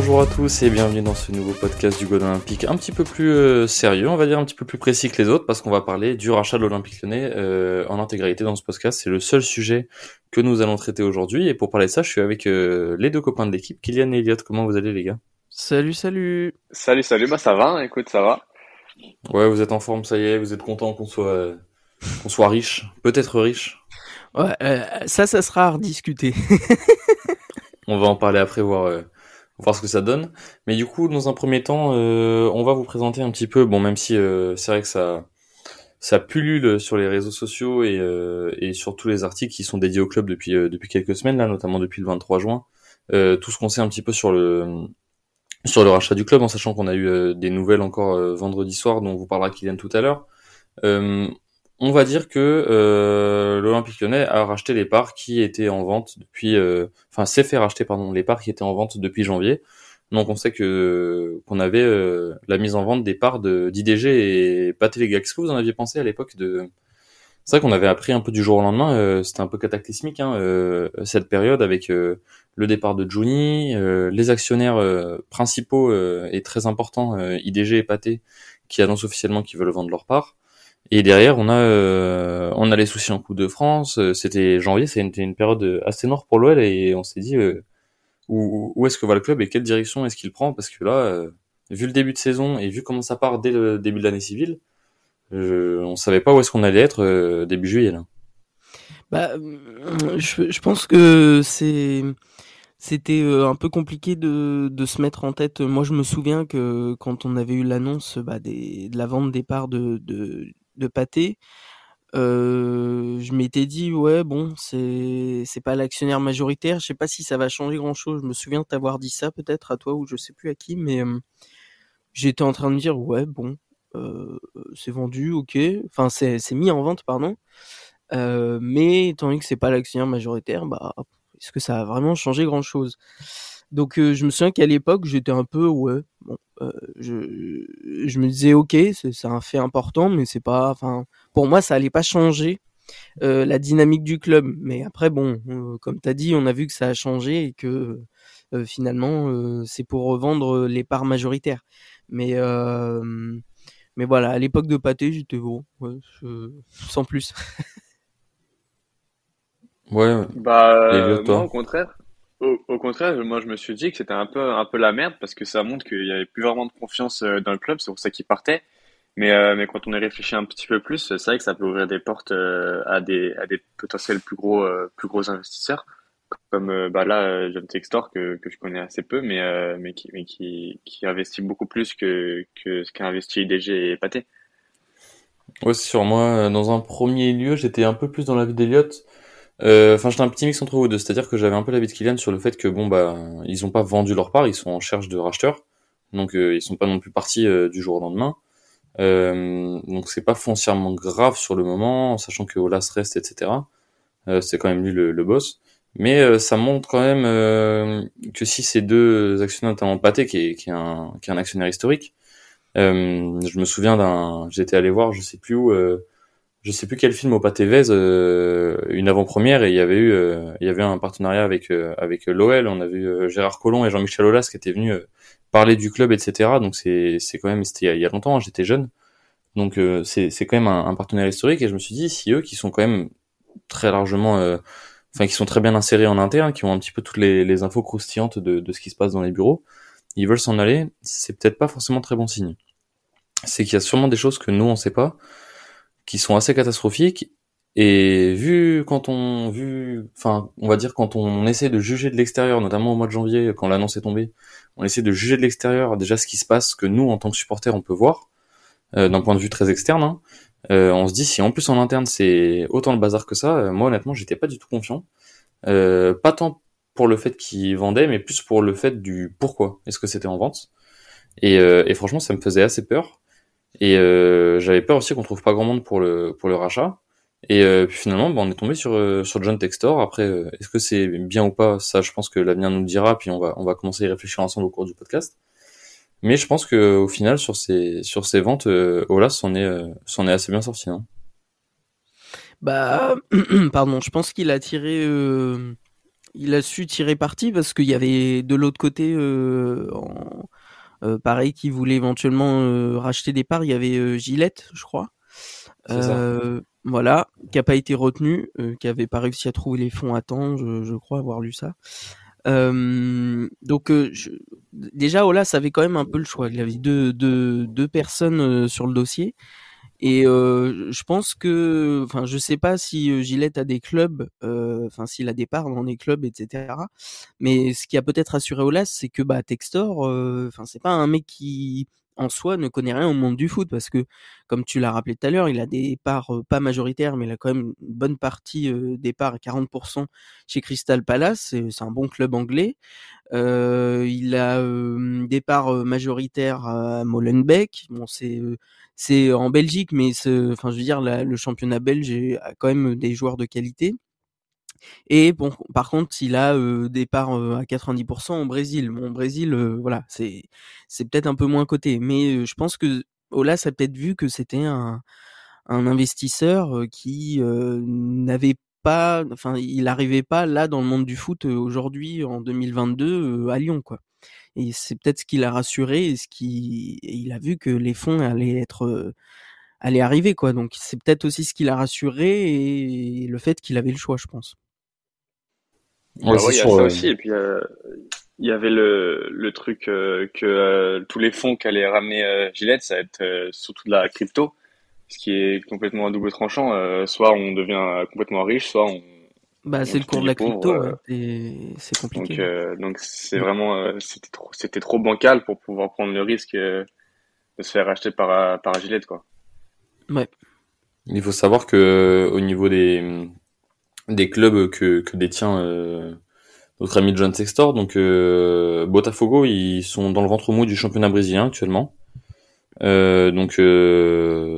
Bonjour à tous et bienvenue dans ce nouveau podcast du God Olympique, un petit peu plus euh, sérieux, on va dire un petit peu plus précis que les autres, parce qu'on va parler du rachat de l'Olympique Lyonnais euh, en intégralité dans ce podcast. C'est le seul sujet que nous allons traiter aujourd'hui. Et pour parler de ça, je suis avec euh, les deux copains de l'équipe, Kylian et Elliot. Comment vous allez les gars? Salut, salut. Salut, salut, bah ça va, écoute, ça va. Ouais, vous êtes en forme, ça y est, vous êtes content qu'on soit euh, qu'on soit riche, peut-être riche. Ouais, euh, ça, ça sera à rediscuter. On va en parler après, voir euh, voir ce que ça donne. Mais du coup, dans un premier temps, euh, on va vous présenter un petit peu. Bon, même si euh, c'est vrai que ça ça pullule sur les réseaux sociaux et, euh, et sur tous les articles qui sont dédiés au club depuis euh, depuis quelques semaines là, notamment depuis le 23 juin. Tout ce qu'on sait un petit peu sur le sur le rachat du club, en sachant qu'on a eu des nouvelles encore vendredi soir, dont vous parlera Kylian tout à l'heure. On va dire que euh, l'Olympique Lyonnais a racheté les parts qui étaient en vente depuis, euh, enfin s'est fait racheter pardon les parts qui étaient en vente depuis janvier. Donc on sait que qu'on avait euh, la mise en vente des parts de d'IDG et Pathé gars. Qu'est-ce que vous en aviez pensé à l'époque de C'est vrai qu'on avait appris un peu du jour au lendemain. euh, C'était un peu cataclysmique hein, euh, cette période avec le départ de Juni, les actionnaires principaux et très importants IDG et Pathé qui annoncent officiellement qu'ils veulent vendre leurs parts. Et derrière, on a euh, on a les soucis en Coupe de France. Euh, C'était janvier, c'était une période assez noire pour l'OL et on s'est dit euh, où, où est-ce que va le club et quelle direction est-ce qu'il prend? Parce que là, euh, vu le début de saison et vu comment ça part dès le début de l'année civile, je, on savait pas où est-ce qu'on allait être euh, début juillet. Là. Bah, euh, je, je pense que c'est c'était euh, un peu compliqué de, de se mettre en tête. Moi, je me souviens que quand on avait eu l'annonce bah, de la vente des parts de, de, de euh, je m'étais dit ouais bon c'est pas l'actionnaire majoritaire. Je sais pas si ça va changer grand chose. Je me souviens t'avoir dit ça peut-être à toi ou je sais plus à qui, mais j'étais en train de dire ouais bon c'est vendu ok. Enfin c'est mis en vente pardon. Mais étant donné que c'est pas l'actionnaire majoritaire, bah, est-ce que ça a vraiment changé grand chose Donc, euh, je me souviens qu'à l'époque, j'étais un peu, ouais, bon, euh, je, je me disais, ok, c'est c'est un fait important, mais c'est pas, enfin, pour moi, ça allait pas changer euh, la dynamique du club. Mais après, bon, euh, comme t'as dit, on a vu que ça a changé et que euh, finalement, euh, c'est pour revendre les parts majoritaires. Mais, euh, mais voilà, à l'époque de Pâté, j'étais bon, ouais, sans plus. Ouais. Bah, Et euh, Elliot, toi moi, au contraire, au, au contraire, moi, je me suis dit que c'était un peu, un peu la merde parce que ça montre qu'il y avait plus vraiment de confiance euh, dans le club, c'est pour ça qu'il partait. Mais, euh, mais quand on y réfléchit un petit peu plus, c'est vrai que ça peut ouvrir des portes euh, à des, à des potentiels plus gros, euh, plus gros investisseurs, comme euh, bah là, euh, John Textor que, que je connais assez peu, mais, mais qui, mais qui, qui investit beaucoup plus que, que ce qu'a investi IDG et Pathé. Ouais, c'est moi. Dans un premier lieu, j'étais un peu plus dans l'avis d'Eliott. Euh, Enfin, j'étais un petit mix entre vous deux. C'est-à-dire que j'avais un peu l'avis de Kylian sur le fait que bon bah ils ont pas vendu leur part, ils sont en recherche de racheteurs, donc euh, ils sont pas non plus partis euh, du jour au lendemain. Donc c'est pas foncièrement grave sur le moment, en sachant que Olas reste, etc. C'est quand même lui le, le boss. Mais euh, ça montre quand même euh, que si ces deux actionnaires, notamment Pathé, qui est, qui est un, qui est un actionnaire historique, euh, je me souviens d'un, j'étais allé voir, je sais plus où, je sais plus quel film au Pâté euh, une avant-première et il y avait eu, euh, il y avait un partenariat avec euh, avec l'OL. On avait eu Gérard Collomb et Jean-Michel Aulas qui étaient venus euh, parler du club, etc. Donc c'est c'est quand même, c'était il y a- longtemps, hein, j'étais jeune. Donc euh, c'est c'est quand même un, un partenaire historique et je me suis dit si eux qui sont quand même très largement, euh, enfin qui sont très bien insérés en interne, qui ont un petit peu toutes les, les infos croustillantes de, de ce qui se passe dans les bureaux, ils veulent s'en aller, c'est peut-être pas forcément très bon signe. C'est qu'il y a sûrement des choses que nous on sait pas, qui sont assez catastrophiques. Et vu quand on vu, enfin, on va dire quand on essaie de juger de l'extérieur, notamment au mois de janvier, quand l'annonce est tombée, on essaie de juger de l'extérieur déjà ce qui se passe, que nous en tant que supporters on peut voir. d'un point de vue très externe. Hein. on se dit si en plus en interne c'est autant le bazar que ça, moi honnêtement j'étais pas du tout confiant. pas tant pour le fait qu'ils vendaient, mais plus pour le fait du pourquoi est-ce que c'était en vente. Et, et, franchement, ça me faisait assez peur. Et euh, j'avais peur aussi qu'on trouve pas grand monde pour le pour le rachat. Et euh, puis finalement, bah, on est tombé sur euh, sur John Textor. Après, euh, est-ce que c'est bien ou pas? Ça, je pense que l'avenir nous le dira. Puis on va on va commencer à y réfléchir ensemble au cours du podcast. Mais je pense que au final, sur ces sur ces ventes, Olas s'en est s'en est assez bien sorti. non bah, pardon, je pense qu'il a tiré, il a su tirer parti parce qu'il y avait de l'autre côté en euh, pareil, qui voulait éventuellement euh, racheter des parts, il y avait euh, Gillette, je crois. voilà, qui a pas été retenu, qui avait pas réussi à trouver les fonds à temps, je, crois avoir lu ça. donc déjà Olas avait quand même un peu le choix. Il avait deux, deux, deux personnes sur le dossier et euh, je pense que, enfin, je sais pas si euh, Gillette a des clubs, euh, enfin, s'il a des parts dans des clubs, etc. Mais ce qui a peut-être assuré Olas, c'est que bah Textor, enfin, c'est pas un mec qui en soi ne connaît rien au monde du foot parce que, comme tu l'as rappelé tout à l'heure, il a des parts pas majoritaires, mais il a quand même une bonne partie des parts, 40% chez Crystal Palace. C'est un bon club anglais. il a des parts majoritaires à Molenbeek. Bon, c'est c'est en Belgique, mais enfin, je veux dire, le championnat belge a quand même des joueurs de qualité. Et bon, par contre, il a des parts à 90% au Brésil. Bon, au Brésil, voilà, c'est c'est peut-être un peu moins coté, mais je pense que Olas a peut-être vu que c'était un un investisseur qui n'avait pas, enfin, il n'arrivait pas là dans le monde du foot aujourd'hui en 2022 à Lyon, quoi. Et c'est peut-être ce qui l'a rassuré et ce qui, il a vu que les fonds allaient être, euh, allaient arriver quoi. Donc c'est peut-être aussi ce qui l'a rassuré et le fait qu'il avait le choix, je pense. Ouais, bah il y a ça aussi. Et puis euh, il y avait le, le truc euh, que tous les fonds qu'allait ramener Gillette, ça va être surtout de la crypto, ce qui est complètement un double tranchant. soit on devient complètement riche, soit on bah, c'est le cours de la crypto, c'est compliqué. Donc, euh, donc c'est vraiment, euh, c'était trop, c'était trop bancal pour pouvoir prendre le risque euh, de se faire acheter par, par Gillette, quoi. Ouais. Il faut savoir que au niveau des, des clubs que, que détient notre ami John Sextor, donc Botafogo, ils sont dans le ventre mou du championnat brésilien actuellement. donc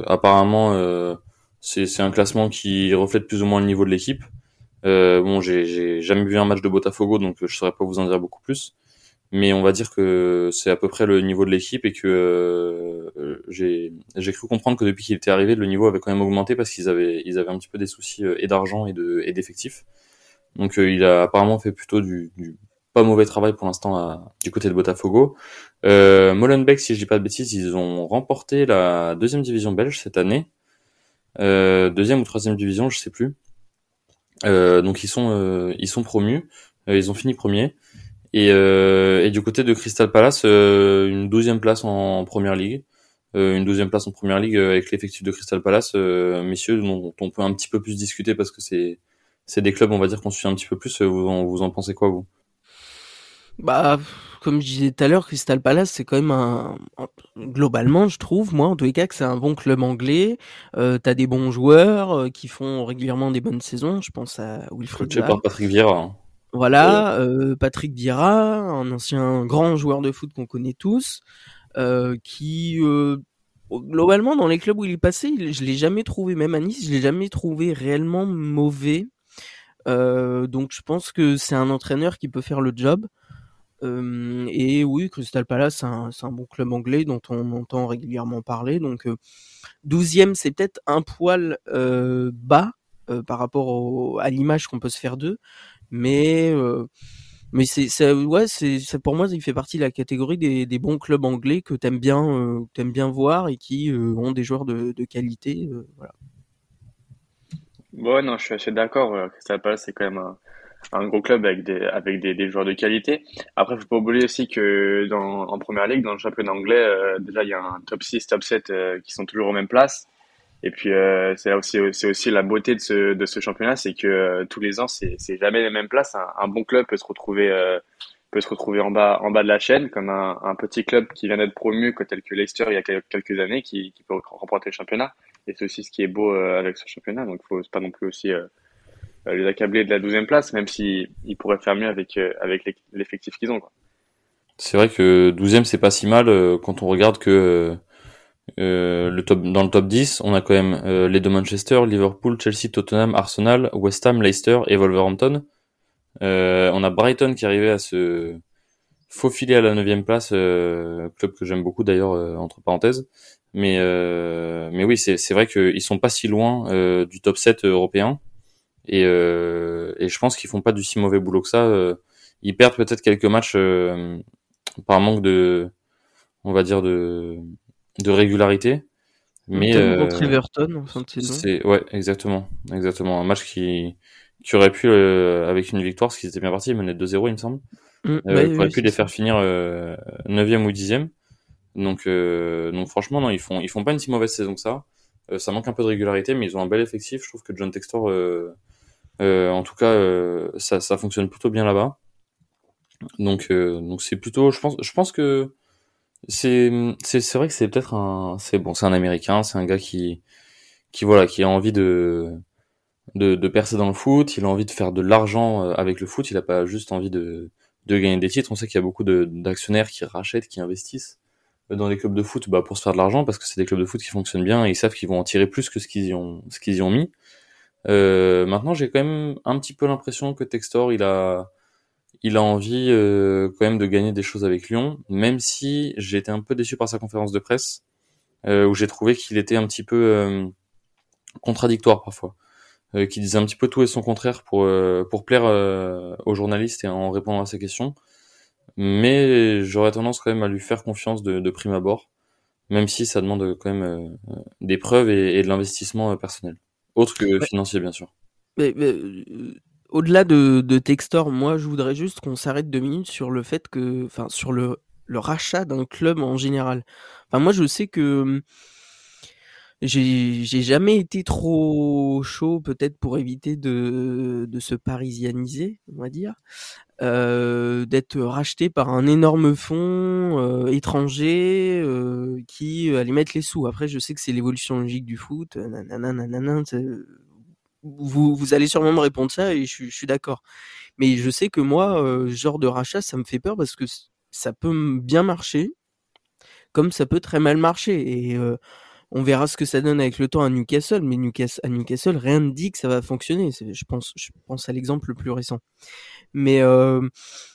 apparemment, c'est un classement qui reflète plus ou moins le niveau de l'équipe. Euh, bon, j'ai jamais vu un match de Botafogo, donc je saurais pas vous en dire beaucoup plus. Mais on va dire que c'est à peu près le niveau de l'équipe et que euh, j'ai cru comprendre que depuis qu'il était arrivé, le niveau avait quand même augmenté parce qu'ils avaient, ils avaient un petit peu des soucis euh, et d'argent et de et d'effectifs. Donc euh, il a apparemment fait plutôt du, du pas mauvais travail pour l'instant du côté de Botafogo. Euh, Molenbeek, si je dis pas de bêtises, ils ont remporté la deuxième division belge cette année. Euh, deuxième ou troisième division, je sais plus. Euh, donc ils sont euh, ils sont promus, ils ont fini premier. Et, et du côté de Crystal Palace, une douzième place en, première ligue, une douzième place en première ligue avec l'effectif de Crystal Palace, messieurs, dont, on peut un petit peu plus discuter parce que c'est c'est des clubs, on va dire qu'on suit un petit peu plus. Vous en, vous en pensez quoi vous? Bah comme je disais tout à l'heure, Crystal Palace, c'est quand même un, globalement, je trouve, moi, en tous les cas, que c'est un bon club anglais. Euh, T'as des bons joueurs euh, qui font régulièrement des bonnes saisons. Je pense à Wilfried Coaché par Patrick Vieira. Hein. Voilà, euh, Patrick Vieira, un ancien grand joueur de foot qu'on connaît tous, euh, qui euh, globalement dans les clubs où il est passé, je l'ai jamais trouvé, même à Nice, je l'ai jamais trouvé réellement mauvais. donc je pense que c'est un entraîneur qui peut faire le job et oui, Crystal Palace, c'est un, un, bon club anglais dont on entend régulièrement parler. Donc, 12e, c'est peut-être un poil bas par rapport à l'image qu'on peut se faire d'eux. Mais, mais c'est, ouais, c'est, pour moi, il fait partie de la catégorie des, bons clubs anglais que t'aimes bien, t'aimes bien voir et qui ont des joueurs de, qualité. voilà. Ouais, non, je suis assez d'accord. Crystal Palace, c'est quand même un un gros club avec des avec des, des joueurs de qualité. Après, faut pas oublier aussi que dans en première ligue, dans le championnat anglais, euh, déjà il y a un top 6, top 7 euh, qui sont toujours aux mêmes places. Et puis euh, c'est aussi c'est aussi la beauté de ce de ce championnat, c'est que tous les ans c'est c'est jamais les mêmes places. Un, bon club peut se retrouver peut se retrouver en bas, en bas de la chaîne, comme un, un petit club qui vient d'être promu, tel que Leicester il y a quelques années, qui, qui peut remporter le championnat. Et c'est aussi ce qui est beau euh, avec ce championnat. Donc, faut pas non plus aussi euh, les accabler de la douzième place, même s'ils ils pourraient faire mieux avec, euh, avec l'effectif qu'ils ont. C'est vrai que douzième, c'est pas si mal quand on regarde que euh, le top, dans le top 10, on a quand même euh, les deux Manchester, Liverpool, Chelsea, Tottenham, Arsenal, West Ham, Leicester et Wolverhampton. Euh, on a Brighton qui arrivait à se faufiler à la neuvième place, euh, club que j'aime beaucoup d'ailleurs entre parenthèses. Mais mais oui, c'est vrai qu'ils sont pas si loin du top 7 européen et, et je pense qu'ils font pas du si mauvais boulot que ça. ils perdent peut-être quelques matchs par manque de on va dire de de régularité. Mais euh, Everton C'est ouais, exactement, exactement un match qui qui aurait pu euh, avec une victoire, ce qui était bien parti, ils menaient 2-0 il me semble. Mm, euh, aurait pu les faire finir 9e ou 10e. Donc donc franchement non, ils font ils font pas une si mauvaise saison que ça. ça manque un peu de régularité, mais ils ont un bel effectif. Je trouve que John Textor, en tout cas, ça, ça fonctionne plutôt bien là-bas. Donc donc c'est plutôt, je pense je pense que c'est c'est vrai que c'est peut-être un c'est bon c'est un américain c'est un gars qui qui voilà qui a envie de de, de percer dans le foot il a envie de faire de l'argent euh, avec le foot il a pas juste envie de de gagner des titres. On sait qu'il y a beaucoup d'actionnaires qui rachètent qui investissent dans les clubs de foot bah pour se faire de l'argent parce que c'est des clubs de foot qui fonctionnent bien et ils savent qu'ils vont en tirer plus que ce qu'ils y ont ce qu'ils y ont mis. Euh, maintenant j'ai quand même un petit peu l'impression que Textor il a il a envie euh, quand même de gagner des choses avec Lyon, même si j'ai été un peu déçu par sa conférence de presse, euh, où j'ai trouvé qu'il était un petit peu euh, contradictoire parfois, qu'il disait un petit peu tout et son contraire pour pour plaire aux journalistes et en répondant à ses questions. Mais j'aurais tendance quand même à lui faire confiance de, de prime abord, même si ça demande quand même des preuves et, de l'investissement personnel, autre que financier bien sûr. Mais, mais au-delà de, de Textor, moi, je voudrais juste qu'on s'arrête deux minutes sur le fait que, enfin, sur le, le rachat d'un club en général. Enfin, moi, je sais que hum, j'ai jamais été trop chaud, peut-être pour éviter de, de se parisianiser, on va dire, euh, d'être racheté par un énorme fonds euh, étranger euh, qui allait mettre les sous. Après, je sais que c'est l'évolution logique du foot, vous, vous allez sûrement me répondre ça et je, je suis d'accord. Mais je sais que moi, euh, genre de rachat, ça me fait peur parce que ça peut bien marcher, comme ça peut très mal marcher. Et euh, on verra ce que ça donne avec le temps à Newcastle. Mais Newcastle, à Newcastle, rien ne dit que ça va fonctionner. Je pense, je pense à l'exemple le plus récent. Mais euh,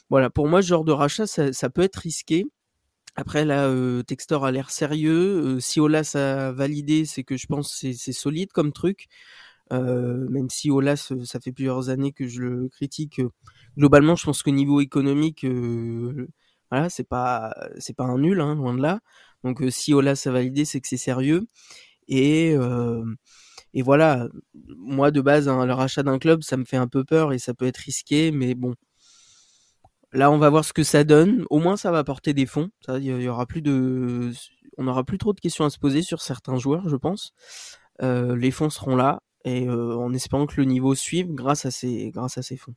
voilà, pour moi, genre de rachat, ça, ça peut être risqué. Après là, euh, Textor a l'air sérieux. si Olas a validé, c'est que je pense c'est solide comme truc. Euh, même si Olas, ça fait plusieurs années que je le critique. Globalement, je pense que niveau économique, euh, voilà, c'est pas c'est pas un nul, hein, loin de là. Donc euh, si Olas a validé, c'est que c'est sérieux. Et et voilà, moi de base, hein, le rachat d'un club, ça me fait un peu peur et ça peut être risqué, mais bon. Là, on va voir ce que ça donne. Au moins, ça va apporter des fonds. Y aura plus de, on aura plus trop de questions à se poser sur certains joueurs, je pense. Euh, les fonds seront là et euh, en espérant que le niveau suive grâce à ces, grâce à ces fonds.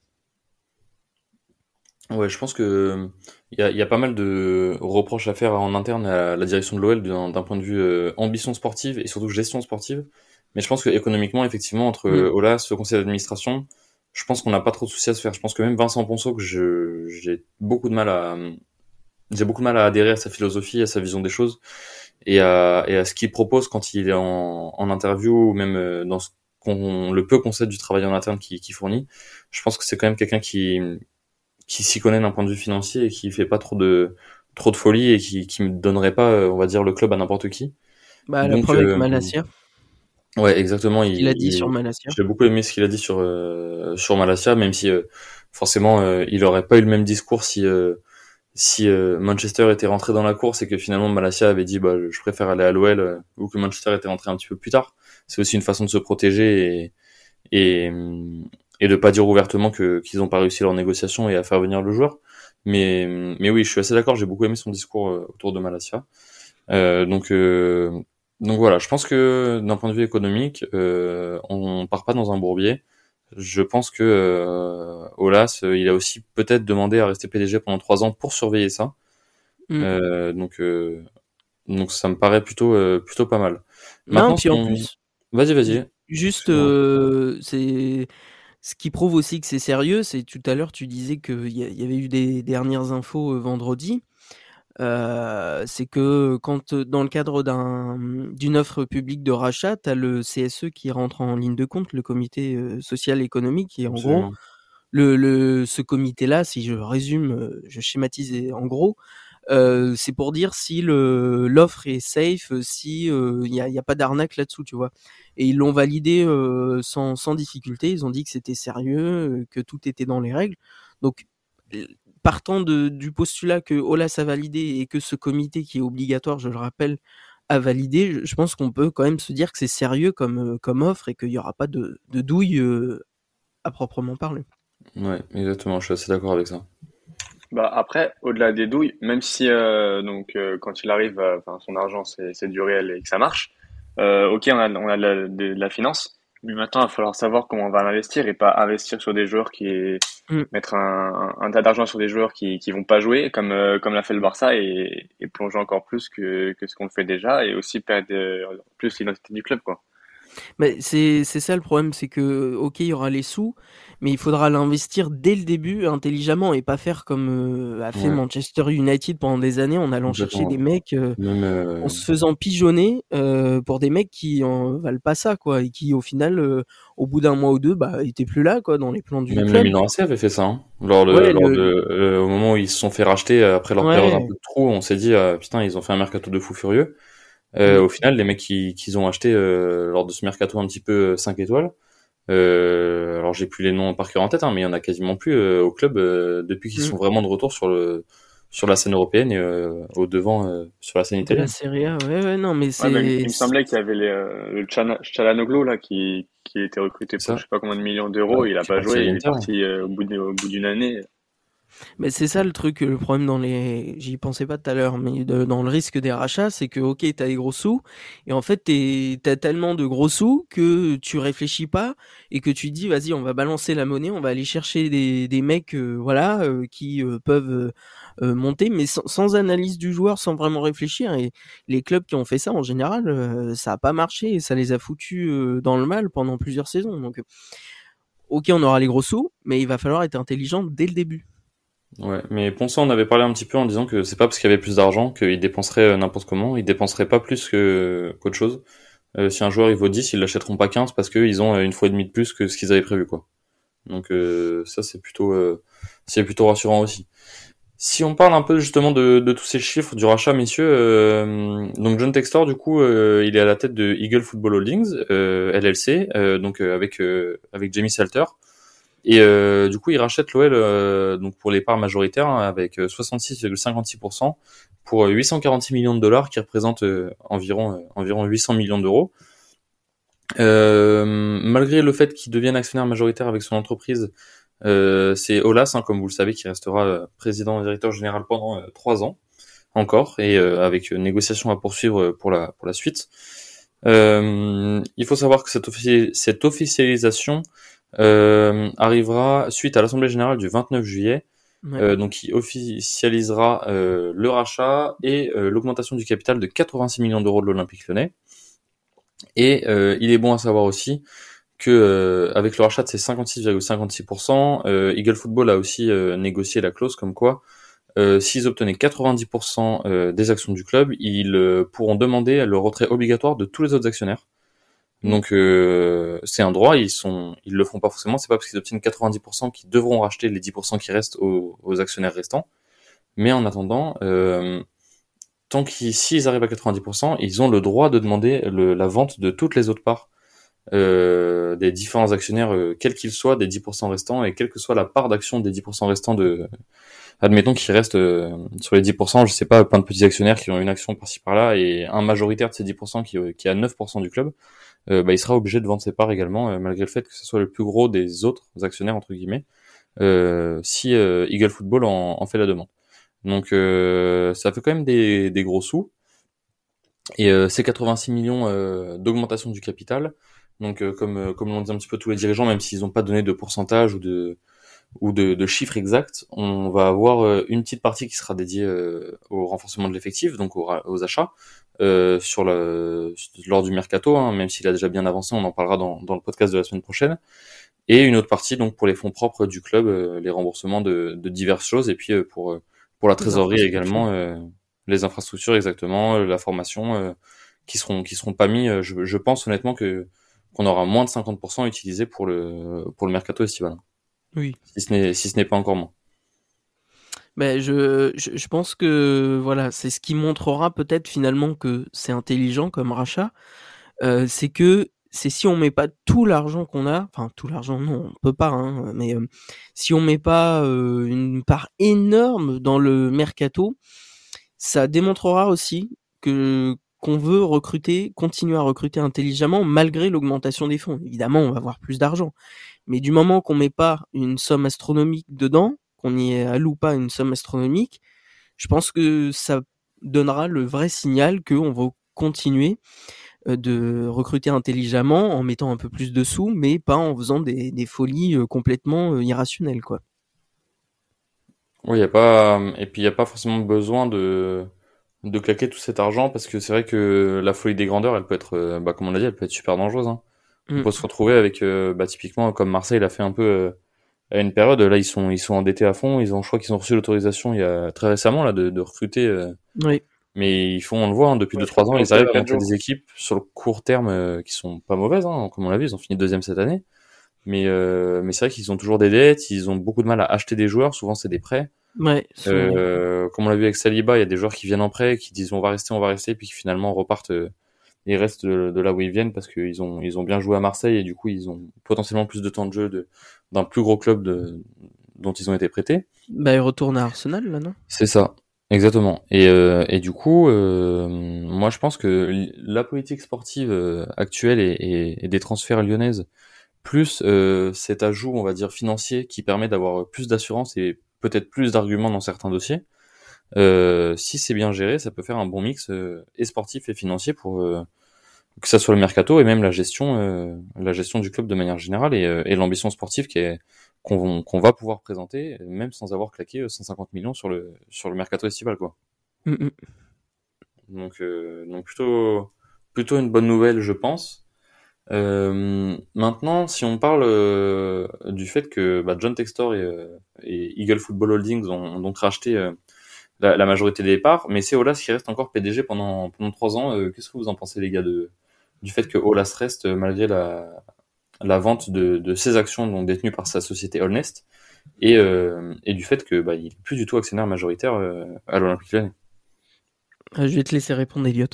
Ouais, je pense que il y a, y a, pas mal de reproches à faire en interne à la direction de l'OL d'un point de vue euh, ambition sportive et surtout gestion sportive. Mais je pense que économiquement, effectivement, entre mm. Olas, le conseil d'administration, je pense qu'on n'a pas trop de soucis à se faire. Je pense que même Vincent Ponceau, que j'ai beaucoup de mal à j'ai beaucoup de mal à adhérer à sa philosophie, à sa vision des choses et à, et à ce qu'il propose quand il est en, en interview ou même euh, dans ce le peu qu'on sait du travail en interne qui, qui fournit, je pense que c'est quand même quelqu'un qui qui s'y connaît d'un point de vue financier et qui fait pas trop de trop de folie et qui qui me donnerait pas, euh, on va dire, le club à n'importe qui. Bah, le problème avec Malassia. Ouais, exactement. Il, il a dit sur Malassia. J'ai beaucoup aimé ce qu'il a dit sur euh, sur Malassia, même si euh, forcément il aurait pas eu le même discours si si Manchester était rentré dans la course et que finalement Malassia avait dit bah je préfère aller à l'OL ou que Manchester était rentré un petit peu plus tard c'est aussi une façon de se protéger et, et, et de pas dire ouvertement que qu'ils ont pas réussi leur négociation et à faire venir le joueur. Mais, mais oui, je suis assez d'accord. J'ai beaucoup aimé son discours euh, autour de Malasia. Euh, donc, euh, donc voilà, je pense que d'un point de vue économique, euh, on part pas dans un bourbier. Je pense que euh, Olas, euh, il a aussi peut-être demandé à rester PDG pendant trois ans pour surveiller ça. Mm. Euh, donc, euh, donc ça me paraît plutôt, euh, plutôt pas mal. Non, Maintenant, puis en on- plus, Vas-y, vas-y. Juste, euh, c'est ce qui prouve aussi que c'est sérieux. C'est tout à l'heure, tu disais qu'il y, avait eu des dernières infos vendredi. Euh, c'est que quand euh, dans le cadre d'un d'une offre publique de rachat, tu as le CSE qui rentre en ligne de compte, le comité euh, social économique, et en gros, le, le, ce comité-là, si je résume, je schématise et- en gros, euh, c'est pour dire si l'offre est safe, si il n'y a, y a pas d'arnaque là-dessous, tu vois. Et ils l'ont validé euh, sans, sans difficulté. Ils ont dit que c'était sérieux, que tout était dans les règles. Donc, partant de, du postulat que Olas a validé et que ce comité qui est obligatoire, je le rappelle, a validé, je- je pense qu'on peut quand même se dire que c'est sérieux comme, euh, comme offre et qu'il n'y aura pas de, de douille euh, à proprement parler. Ouais, exactement. Je suis assez d'accord avec ça. Bah après, au-delà des douilles, même si euh, donc euh, quand il arrive, euh, son argent c'est c'est du réel et que ça marche, euh, ok on a on a de la, de, de la finance, mais maintenant il va falloir savoir comment on va l'investir et pas investir sur des joueurs qui Mm. mettre un, tas d'argent sur des joueurs qui qui vont pas jouer comme euh, comme l'a fait le Barça et, et plonger encore plus que que ce qu'on fait déjà et aussi perdre euh, plus l'identité du club quoi. Mais c'est c'est ça le problème, c'est que ok il y aura les sous, mais il faudra l'investir dès le début intelligemment et pas faire comme euh, a fait Ouais. Manchester United pendant des années en allant chercher des mecs, euh, Même, euh, en se faisant pigeonner pour des mecs qui en valent pas ça quoi et qui au final au bout d'un mois ou deux bah étaient plus là quoi dans les plans du Même le club. Milan AC avait fait ça. Hein. Lors de, Ouais, lors le- de, au moment où ils se sont fait racheter après leur Ouais. période un peu de trou, on s'est dit putain ils ont fait un mercato de fou furieux. Euh, Mm. Au final, les mecs qui qu'ils ont acheté euh, lors de ce mercato un petit peu 5 étoiles. Euh, alors j'ai plus les noms par cœur en tête, hein, mais il y en a quasiment plus euh, au club euh, depuis qu'ils Mm. sont vraiment de retour sur le sur la scène européenne et euh, au devant euh, sur la scène De la italienne. Serie A, ouais ouais non mais Ouais, c'est mais il me semblait qu'il y avait les, euh, le Chalanoglu là qui qui était recruté pour je sais pas combien de millions d'euros, Ouais, il a pas joué, il est parti euh, au bout de- au bout d'une année. Mais c'est ça le truc, le problème dans les, j'y pensais pas tout à l'heure, mais dans le risque des rachats, c'est que ok, t'as des gros sous, et en fait t'as tellement de gros sous que tu réfléchis pas et que tu dis vas-y, on va balancer la monnaie, on va aller chercher des, des mecs, euh, voilà, euh, qui euh, peuvent monter, mais sans, sans analyse du joueur, sans vraiment réfléchir. Et les clubs qui ont fait ça en général, ça a pas marché et ça les a foutus dans le mal pendant plusieurs saisons. Donc, ok, on aura les gros sous, mais il va falloir être intelligent dès le début. Ouais, mais Ponce en avait parlé un petit peu en disant que c'est pas parce qu'il y avait plus d'argent qu'il dépenserait euh, n'importe comment, il dépenserait pas plus que qu'autre chose. Euh, si un joueur il vaut 10, ils l'achèteront pas 15 parce qu'ils ont euh, une fois et demie de plus que ce qu'ils avaient prévu quoi. Donc euh, ça c'est plutôt euh, c'est plutôt rassurant aussi. Si on parle un peu justement de, de tous ces chiffres du rachat, messieurs, euh, donc John Textor, du coup, il est à la tête de Eagle Football Holdings, LLC, donc avec avec Jamie Salter, et euh, du coup, il rachète l'OL euh, donc pour les parts majoritaires hein, avec euh, 66,56% pour euh, 846 millions de dollars, qui représentent euh, environ euh, environ 800 millions d'euros. Euh, malgré le fait qu'il devienne actionnaire majoritaire avec son entreprise, euh, c'est Olas, hein, comme vous le savez, qui restera euh, président et directeur général pendant euh, trois ans encore, et euh, avec euh, négociations à poursuivre euh, pour la pour la suite. Euh, il faut savoir que cette, cette officialisation euh, arrivera suite à l'Assemblée générale du 29 juillet, Ouais. euh, donc qui officialisera euh, le rachat et euh, l'augmentation du capital de 86 millions d'euros de l'Olympique lyonnais. Et euh, il est bon à savoir aussi que euh, avec le rachat de ces 56,56%, euh, Eagle Football a aussi euh, négocié la clause comme quoi euh, s'ils obtenaient 90% euh, des actions du club, ils euh, pourront demander le retrait obligatoire de tous les autres actionnaires. Donc euh, c'est un droit, ils sont, le feront pas forcément. C'est pas parce qu'ils obtiennent 90% qu'ils devront racheter les 10% qui restent aux, actionnaires restants. Mais en attendant, euh, tant qu'ils, s'ils arrivent à 90%, ils ont le droit de demander le- la vente de toutes les autres parts euh, des différents actionnaires, euh, quels qu'ils soient, des 10% restants, et quelle que soit la part d'action des 10% restants de, admettons qu'il reste euh, sur les 10%, je sais pas, plein de petits actionnaires qui ont une action par-ci par-là, et un majoritaire de ces 10% qui, euh, qui a 9% du club, bah, il sera obligé de vendre ses parts également, euh, malgré le fait que ce soit le plus gros des autres actionnaires, entre guillemets, euh, si euh, Eagle Football en, en fait la demande. Donc euh, ça fait quand même des, des gros sous. Et euh, ces 86 millions euh, d'augmentation du capital, Donc comme comme l'ont dit un petit peu tous les dirigeants, même s'ils n'ont pas donné de pourcentage ou de ou de, de, chiffres exacts, on va avoir une petite partie qui sera dédiée au renforcement de l'effectif, donc aux, aux achats, euh, sur le, lors du mercato, hein, même s'il a déjà bien avancé, on en parlera dans, dans, le podcast de la semaine prochaine. Et une autre partie donc pour les fonds propres du club, euh, les remboursements de, de, diverses choses, et puis euh, pour pour la trésorerie également, les infrastructures exactement, la formation, qui seront qui seront pas mis. Je, je pense honnêtement que qu'on aura moins de 50% utilisé pour le pour le mercato estival. Oui. Si ce n'est si ce n'est pas encore moins. Ben je, je, je, pense que voilà, c'est ce qui montrera peut-être finalement que c'est intelligent comme rachat. Euh, c'est que c'est si on met pas tout l'argent qu'on a, enfin tout l'argent non, on peut pas, hein, mais euh, si on met pas euh, une part énorme dans le mercato, ça démontrera aussi que qu'on veut recruter, continuer à recruter intelligemment malgré l'augmentation des fonds. Évidemment, on va avoir plus d'argent, mais du moment qu'on met pas une somme astronomique dedans, qu'on y alloue pas une somme astronomique, je pense que ça donnera le vrai signal qu'on va continuer euh, de recruter intelligemment en mettant un peu plus de sous, mais pas en faisant des, folies euh, complètement euh, irrationnelles, quoi. Oui, y a pas et puis il n'y a pas forcément besoin de de claquer tout cet argent parce que c'est vrai que la folie des grandeurs, elle peut être, bah, comme on l'a dit, elle peut être super dangereuse. Hein. On mm. peut se retrouver avec, bah, typiquement comme Marseille l'a fait un peu à une période. Là, ils sont ils sont endettés à fond. Ils ont, je crois qu'ils ont reçu l'autorisation il y a très récemment là de, de recruter. Euh, oui. Mais ils font, on le voit, hein, depuis 2 trois ans, ils arrivent à des équipes sur le court terme euh, qui sont pas mauvaises, hein, comme on l'a vu. Ils ont fini deuxième cette année. Mais euh, mais c'est vrai qu'ils ont toujours des dettes. Ils ont beaucoup de mal à acheter des joueurs. Souvent, c'est des prêts. Ouais. Euh, comme on l'a vu avec Saliba, il y a des joueurs qui viennent en prêt, qui disent on va rester, on va rester, puis qui finalement repartent ils restent de, là où ils viennent parce qu'ils ont ils ont bien joué à Marseille et du coup ils ont potentiellement plus de temps de jeu d'un plus gros club de, dont ils ont été prêtés. Bah ils retournent à Arsenal là non? C'est ça, exactement. Et, euh, et du coup, euh, moi je pense que la politique sportive euh, actuelle et, et, des transferts lyonnaises plus cet ajout on va dire financier qui permet d'avoir plus d'assurance et peut-être plus d'arguments dans certains dossiers. si c'est bien géré, ça peut faire un bon mix et sportif et financier pour que ça soit le mercato et même la gestion, euh, la gestion du club de manière générale et, euh, et l'ambition sportive qui est qu'on va pouvoir présenter, même sans avoir claqué 150 euh, millions sur le sur le mercato estival quoi. Mm, mm. Donc donc plutôt plutôt une bonne nouvelle je pense. maintenant, si on parle du fait que bah, John Textor et, et, Eagle Football Holdings ont, ont donc racheté la, la, majorité des parts, mais c'est Olas qui reste encore PDG pendant pendant trois ans. Qu'est-ce que vous en pensez les gars de du fait que Olas reste malgré la, la vente de, de ses actions donc détenues par sa société Allnest et, euh, et du fait que bah, il est plus du tout actionnaire majoritaire euh, à l'Olympique Lyonnais. Euh, je vais te laisser répondre, Elliot.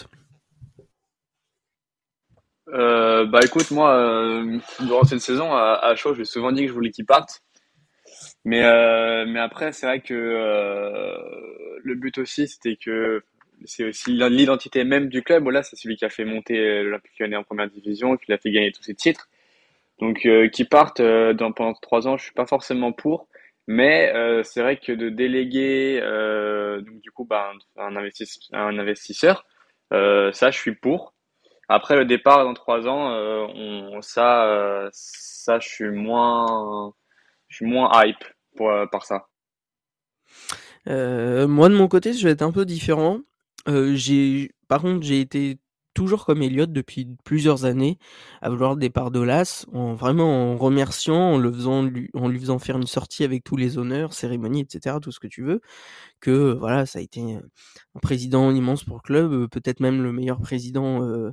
Euh, bah écoute, moi, euh, durant cette saison, à, à chaud, j'ai souvent dit que je voulais qu'il parte. Mais, mais après, c'est vrai que le but aussi, c'était que c'est aussi l'identité même du club. Voilà, c'est celui qui a fait monter euh, l'Olympique Lyonnais en première division, qui l'a fait gagner tous ses titres. Donc, euh, qui partent euh, pendant trois ans, je suis pas forcément pour. Mais euh, c'est vrai que de déléguer, donc du coup, bah, un, investisseur, un investisseur ça, je suis pour. Après le départ dans trois ans, ça, ça, je suis moins, je suis moins hype pour, par ça. moi de mon côté, je vais être un peu différent. Euh, j'ai par contre, j'ai été toujours comme Elliot depuis plusieurs années à vouloir le départ d'Olas, en vraiment en remerciant, en le faisant lui, en lui faisant faire une sortie avec tous les honneurs, cérémonies, etc., tout ce que tu veux, que voilà, ça a été un président immense pour le club, euh, peut-être même le meilleur président euh,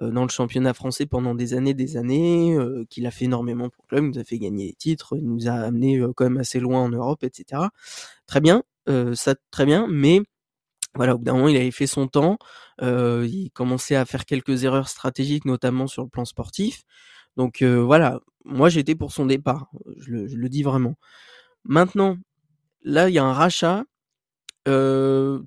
dans le championnat français pendant des années, des années, qu'il a fait énormément pour le club, il nous a fait gagner des titres, il nous a amené quand même assez loin en Europe, etc. Très bien, ça très bien, mais voilà, au bout d'un moment, il avait fait son temps. Il commençait à faire quelques erreurs stratégiques, notamment sur le plan sportif. Donc voilà, moi j'étais pour son départ. Je le, dis vraiment. Maintenant, là, il y a un rachat.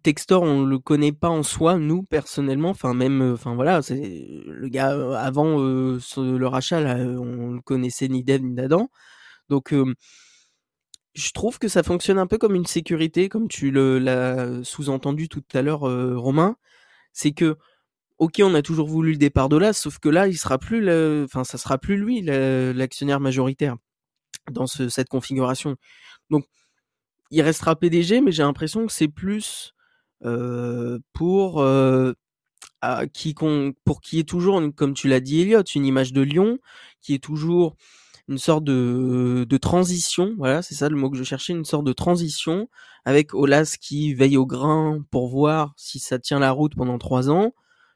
Textor, on le connaît pas en soi, nous personnellement. Enfin même, enfin voilà, c'est le gars avant le rachat, là, on le connaissait ni d'Eve ni d'Adam. Donc je trouve que ça fonctionne un peu comme une sécurité, comme tu l'as sous-entendu tout à l'heure, euh, Romain. C'est que ok, on a toujours voulu le départ d'Olas, sauf que là, il sera plus, le... enfin, ça sera plus lui l'actionnaire majoritaire dans ce, cette configuration. Donc, il restera PDG, mais j'ai l'impression que c'est plus euh, pour euh, à, qui pour qui est toujours, comme tu l'as dit, Elliot, une image de Lyon, qui est toujours une sorte de, de transition, voilà, c'est ça le mot que je cherchais, une sorte de transition avec Olas qui veille au grain pour voir si ça tient la route pendant trois ans,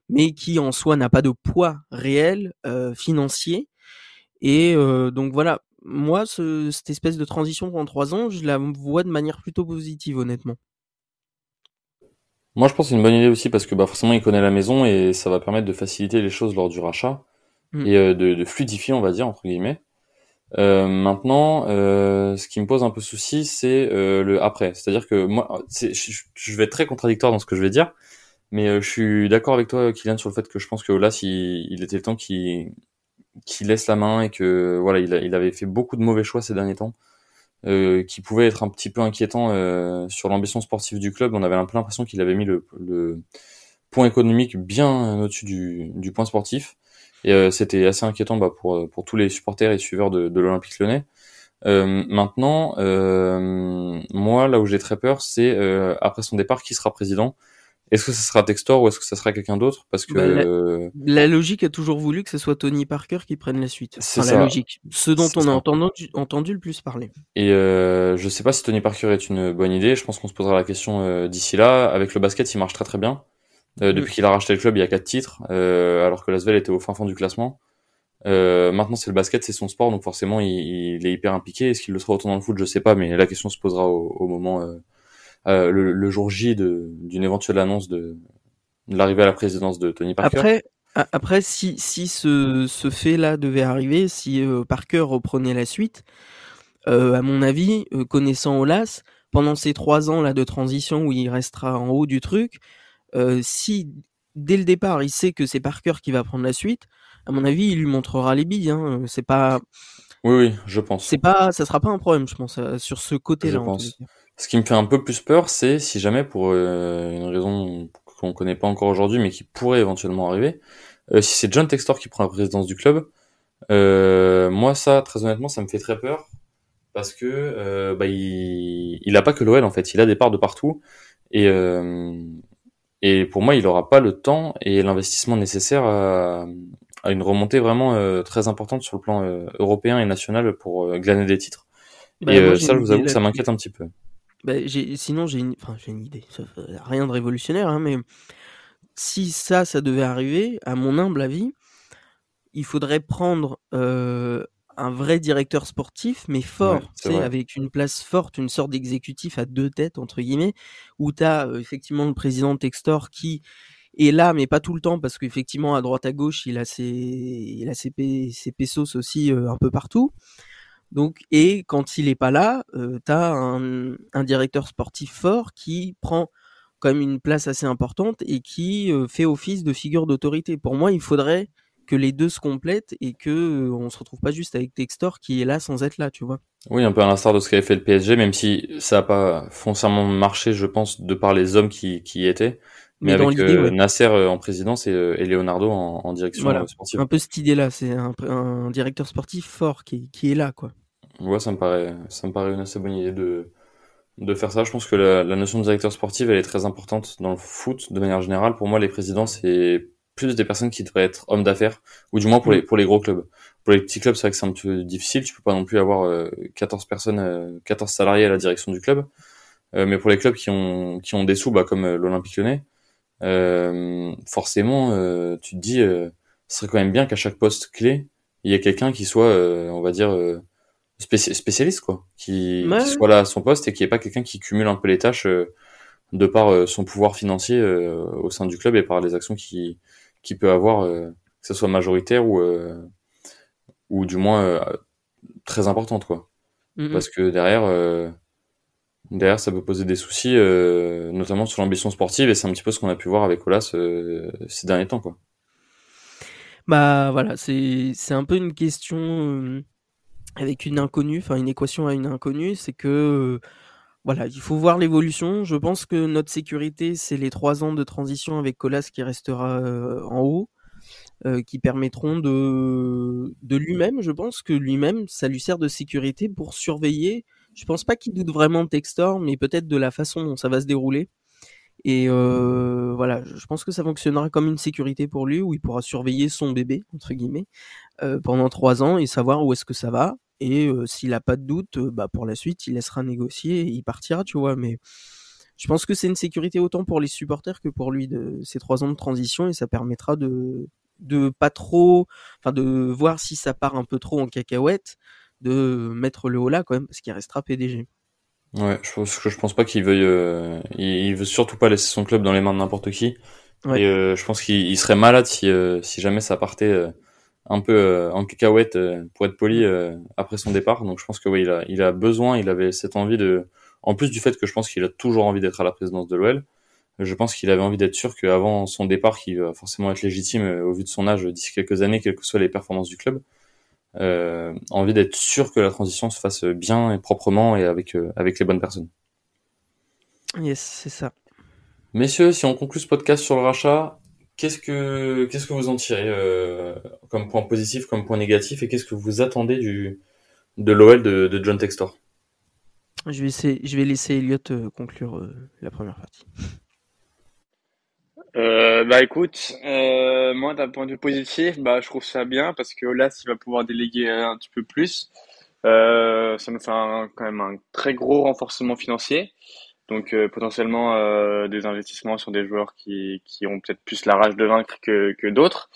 mais qui en soi n'a pas de poids réel euh, financier. Et euh, donc voilà, moi, ce, cette espèce de transition pendant trois ans, je la vois de manière plutôt positive, honnêtement. Moi, je pense que c'est une bonne idée aussi parce que bah, forcément, il connaît la maison et ça va permettre de faciliter les choses lors du rachat mm. et euh, de, de, fluidifier, on va dire, entre guillemets. Euh, maintenant, euh, ce qui me pose un peu souci, c'est euh, le après. C'est-à-dire que moi, je, vais être très contradictoire dans ce que je vais dire, mais euh, je suis d'accord avec toi, Kylian, sur le fait que je pense que là, il, il était le temps qu'il qu'il laisse la main et que voilà, il, avait fait beaucoup de mauvais choix ces derniers temps, euh, qui pouvaient être un petit peu inquiétants sur l'ambition sportive du club. On avait l'impression qu'il avait mis le, le, point économique bien au-dessus du, du, point sportif, et euh, c'était assez inquiétant bah, pour pour tous les supporters et suiveurs de, de l'Olympique Lyonnais. Euh, maintenant, euh, moi, là où j'ai très peur, c'est euh, après son départ, qui sera président? Est-ce que ce sera Textor ou est-ce que ça sera quelqu'un d'autre? Parce que bah, la, logique a toujours voulu que ce soit Tony Parker qui prenne la suite. C'est la logique. Ce dont on a entendu, entendu, le plus parler. Et euh, je sais pas si Tony Parker est une bonne idée. Je pense qu'on se posera la question euh, d'ici là. Avec le basket, il marche très très bien. Euh, depuis qu'il a racheté le club, il y a quatre titres, euh, alors que Lasvel était au fin fond du classement. Euh, maintenant, c'est le basket, c'est son sport, donc forcément, il, il est hyper impliqué. Est-ce qu'il le sera autant dans le foot? Je sais pas, mais la question se posera au, au moment euh, le, jour J d'une éventuelle annonce de, l'arrivée à la présidence de Tony Parker. Après, après si, si ce, ce fait-là devait arriver, si euh, Parker reprenait la suite, euh, à mon avis, connaissant Olas, pendant ces trois ans là de transition où il restera en haut du truc, si dès le départ il sait que c'est Parker qui va prendre la suite, à mon avis, il lui montrera les billes. Hein. C'est pas. Oui, oui, je pense. C'est pas, ça sera pas un problème, je pense, sur ce côté-là. Je pense. Ce qui me fait un peu plus peur, c'est si jamais, pour euh, une raison qu'on connaît pas encore aujourd'hui, mais qui pourrait éventuellement arriver, euh, si c'est John Textor qui prend la présidence du club, euh, moi ça, très honnêtement, ça me fait très peur parce que bah, il, il a pas que l'OL en fait, il a des parts de partout et et pour moi, il aura pas le temps et l'investissement nécessaire à, à, une remontée vraiment très importante sur le plan européen et national pour glaner des titres. Bah, et ça, je vous avoue que ça m'inquiète un petit peu. Bah, sinon, j'ai une, enfin, une idée. rien de révolutionnaire, hein, mais si ça, ça devait arriver, à mon humble avis, il faudrait prendre euh, un vrai directeur sportif, mais fort, avec une place forte, une sorte d'exécutif à deux têtes, entre guillemets, où tu as euh, effectivement le président Textor qui est là, mais pas tout le temps, parce qu'effectivement, à droite à gauche, il a ses, il a ses, ses pesos aussi euh, un peu partout. Donc, et quand il est pas là, euh, tu as un, un, directeur sportif fort qui prend quand même une place assez importante et qui euh, fait office de figure d'autorité. Pour moi, il faudrait que les deux se complètent et que euh, on se retrouve pas juste avec Textor qui est là sans être là, tu vois. Oui, un peu à l'instar de ce qu'avait fait le PSG, même si ça a pas foncièrement marché, je pense, de par les hommes qui, qui y étaient. Mais, avec euh, Nasser euh, en présidence et, et Leonardo en, en direction voilà. sportive. Un peu cette idée-là, c'est un, un, directeur sportif fort qui, qui est là, quoi. Ouais, ça me paraît, ça me paraît une assez bonne idée de, de faire ça. Je pense que la, la, notion de directeur sportif, elle est très importante dans le foot de manière générale. Pour moi, les présidents, c'est plus des personnes qui devraient être hommes d'affaires, ou du moins pour les, pour les gros clubs. Pour les petits clubs, c'est vrai que c'est un peu difficile. Tu peux pas non plus avoir euh, 14 personnes, euh, 14 salariés à la direction du club. Euh, mais pour les clubs qui ont, qui ont des sous, bah, comme euh, l'Olympique Lyonnais, euh, forcément, tu te dis, ce serait quand même bien qu'à chaque poste clé, il y ait quelqu'un qui soit, on va dire, spécialiste quoi, qui, soit là à son poste et qui est pas quelqu'un qui cumule un peu les tâches euh, de par euh, son pouvoir financier euh, au sein du club et par les actions qui qui peut avoir, que ce soit majoritaire ou ou du moins très importante quoi. Parce que derrière derrière ça peut poser des soucis notamment sur l'ambition sportive et c'est un petit peu ce qu'on a pu voir avec Olas ces derniers temps quoi. Bah voilà, c'est c'est un peu une question avec une inconnue, enfin une équation à une inconnue, c'est que voilà, il faut voir l'évolution. Je pense que notre sécurité, c'est les trois ans de transition avec Colas qui restera en haut. Euh, qui permettront de, lui-même, je pense que lui-même, ça lui sert de sécurité pour surveiller. Je pense pas qu'il doute vraiment de Textor, mais peut-être de la façon dont ça va se dérouler. Et euh, voilà, je pense que ça fonctionnera comme une sécurité pour lui, où il pourra surveiller son bébé, entre guillemets, euh, pendant trois ans et savoir où est-ce que ça va. Et euh, s'il a pas de doute, euh, bah pour la suite, il laissera négocier et il partira, tu vois. Mais je pense que c'est une sécurité autant pour les supporters que pour lui de ces trois ans de transition et ça permettra de de pas trop, enfin de voir si ça part un peu trop en cacahuète, de mettre le haut là quand même parce qu'il restera PDG. Ouais, je pense que je pense pas qu'il veuille, euh, il, veut surtout pas laisser son club dans les mains de n'importe qui. Et euh, je pense qu'il serait malade si si jamais ça partait un peu en cacahuète pour être poli après son départ. Donc je pense que oui, il a il a besoin, il avait cette envie de, en plus du fait que je pense qu'il a toujours envie d'être à la présidence de l'OL je pense qu'il avait envie d'être sûr qu'avant son départ, qui va forcément être légitime euh, au vu de son âge d'ici quelques années, quelles que soient les performances du club, euh, envie d'être sûr que la transition se fasse bien et proprement et avec, euh, avec les bonnes personnes. Yes, c'est ça. Messieurs, si on conclut ce podcast sur le rachat, qu'est-ce que qu'est-ce que vous en tirez euh, comme point positif, comme point négatif, et qu'est-ce que vous attendez du de l'OL de, de, John Textor? Je vais, essayer, je vais laisser Elliot conclure la première partie. Euh, bah écoute, euh, moi d'un point de vue positif, bah je trouve ça bien parce que là, il va pouvoir déléguer un petit peu plus. Euh, ça nous fait quand même un très gros renforcement financier. Donc euh, potentiellement euh, des investissements sur des joueurs qui, qui ont peut-être plus la rage de vaincre que, que d'autres.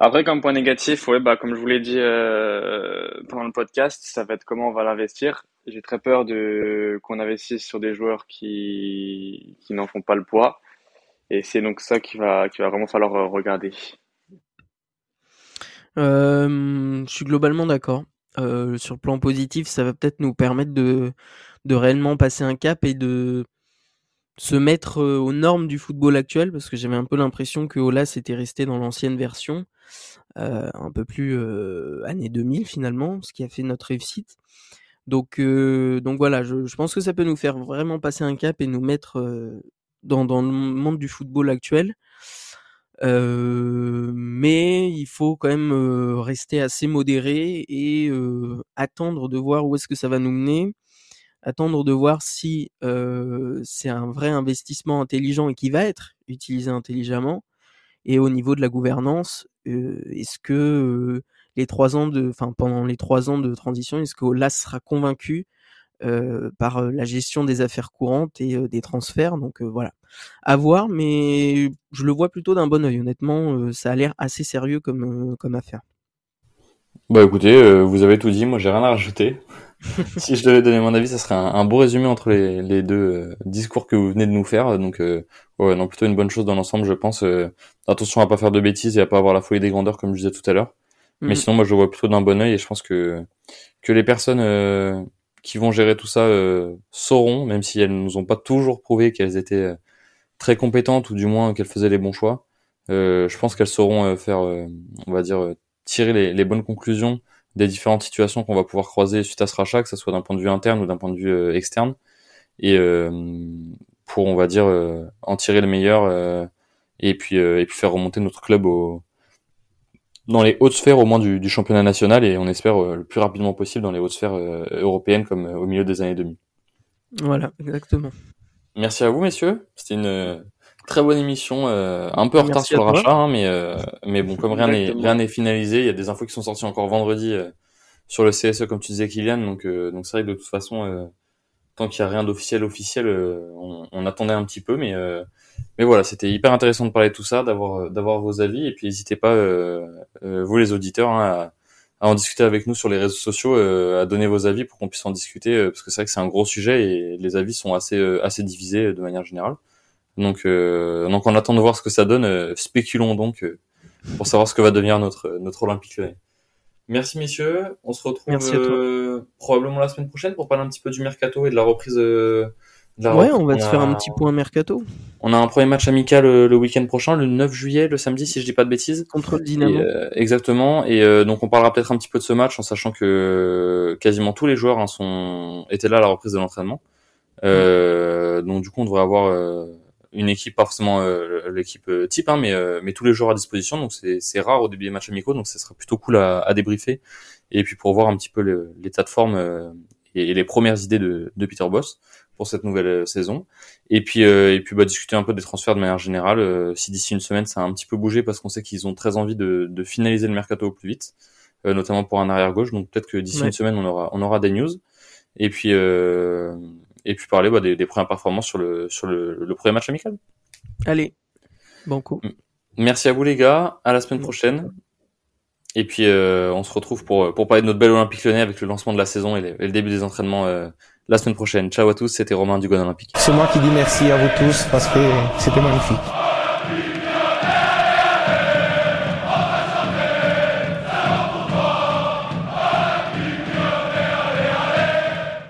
Après, comme point négatif, ouais, bah comme je vous l'ai dit euh, pendant le podcast, ça va être comment on va l'investir. J'ai très peur de qu'on investisse sur des joueurs qui qui n'en font pas le poids. Et c'est donc ça qui va, qui va vraiment falloir euh, regarder. Euh, je suis globalement d'accord. Euh, sur le plan positif, ça va peut-être nous permettre de, réellement passer un cap et de se mettre aux normes du football actuel, parce que j'avais un peu l'impression que Olas était resté dans l'ancienne version, un peu plus euh, année 2000 finalement, ce qui a fait notre réussite. Donc, donc voilà, je, pense que ça peut nous faire vraiment passer un cap et nous mettre dans le monde du football actuel. Euh, mais il faut quand même euh, rester assez modéré et euh, attendre de voir où est-ce que ça va nous mener, attendre de voir si euh, c'est un vrai investissement intelligent et qui va être utilisé intelligemment. Et au niveau de la gouvernance, euh, est-ce que les trois ans de, enfin pendant les trois ans de transition, est-ce que Olas sera convaincu par la gestion des affaires courantes et des transferts? Donc voilà, à voir, mais je le vois plutôt d'un bon oeil. Honnêtement, ça a l'air assez sérieux comme comme affaire. Bah écoutez, vous avez tout dit. Moi, j'ai rien à rajouter. si je devais donner mon avis, ça serait un, beau résumé entre les, les deux discours que vous venez de nous faire. Donc, ouais, non, plutôt une bonne chose dans l'ensemble, je pense. attention à pas faire de bêtises et à pas avoir la folie des grandeurs, comme je disais tout à l'heure. Mais mm. sinon, moi, je le vois plutôt d'un bon oeil et je pense que que les personnes qui vont gérer tout ça euh, sauront, même si elles nous ont pas toujours prouvé qu'elles étaient euh, très compétentes ou du moins qu'elles faisaient les bons choix. Euh, je pense qu'elles sauront faire, on va dire, tirer les, bonnes conclusions des différentes situations qu'on va pouvoir croiser suite à ce rachat, que ce soit d'un point de vue interne ou d'un point de vue externe, et pour, on va dire, en tirer le meilleur et puis et puis faire remonter notre club au, dans les hautes sphères au moins du, du championnat national et on espère euh, le plus rapidement possible dans les hautes sphères euh, européennes comme euh, au milieu des années 2000. Voilà, exactement. Merci à vous messieurs, c'était une très bonne émission, un peu en retard sur le rachat, hein, mais mais bon comme rien n'est rien n'est finalisé, il y a des infos qui sont sorties encore vendredi sur le CSE comme tu disais Kylian, donc donc c'est vrai que de toute façon tant qu'il y a rien d'officiel officiel, on, on, attendait un petit peu, mais mais voilà, c'était hyper intéressant de parler de tout ça, d'avoir euh, d'avoir vos avis. Et puis n'hésitez pas euh, euh, vous les auditeurs hein, à, à, en discuter avec nous sur les réseaux sociaux, à donner vos avis pour qu'on puisse en discuter parce que c'est vrai que c'est un gros sujet et les avis sont assez assez divisés de manière générale. Donc donc on attend de voir ce que ça donne. spéculons donc pour savoir ce que va devenir notre notre Olympique Merci messieurs, on se retrouve probablement la semaine prochaine pour parler un petit peu du mercato et de la reprise ouais, on va se faire un petit point mercato. On a un premier match amical euh, le, week-end prochain, le 9 juillet, le samedi, si je dis pas de bêtises. Contre le Dynamo. Euh, exactement. Et euh, donc on parlera peut-être un petit peu de ce match en sachant que quasiment tous les joueurs hein, sont étaient là à la reprise de l'entraînement. Euh, donc du coup, on devrait avoir euh, une équipe, pas forcément euh, l'équipe type, hein, mais, mais tous les joueurs à disposition. Donc c'est rare au début des matchs amicaux, donc ce sera plutôt cool à, à débriefer. Et puis pour voir un petit peu l'état de forme et, les premières idées de, de Peter Boss pour cette nouvelle saison. Et puis et puis bah, discuter un peu des transferts de manière générale. si d'ici une semaine ça a un petit peu bougé parce qu'on sait qu'ils ont très envie de, de finaliser le mercato au plus vite. Euh, notamment pour un arrière gauche. Donc peut-être que d'ici une semaine on aura on aura des news. Et puis euh, et puis parler bah, des, des, premières performances sur le sur le, le premier match amical. Allez, bon coup. Merci à vous les gars. À la semaine prochaine. Et puis euh, on se retrouve pour pour parler de notre belle Olympique Lyonnais avec le lancement de la saison et, le début des entraînements euh, la semaine prochaine. Ciao à tous, c'était Romain du Olympique. C'est moi qui dis merci à vous tous parce que c'était magnifique.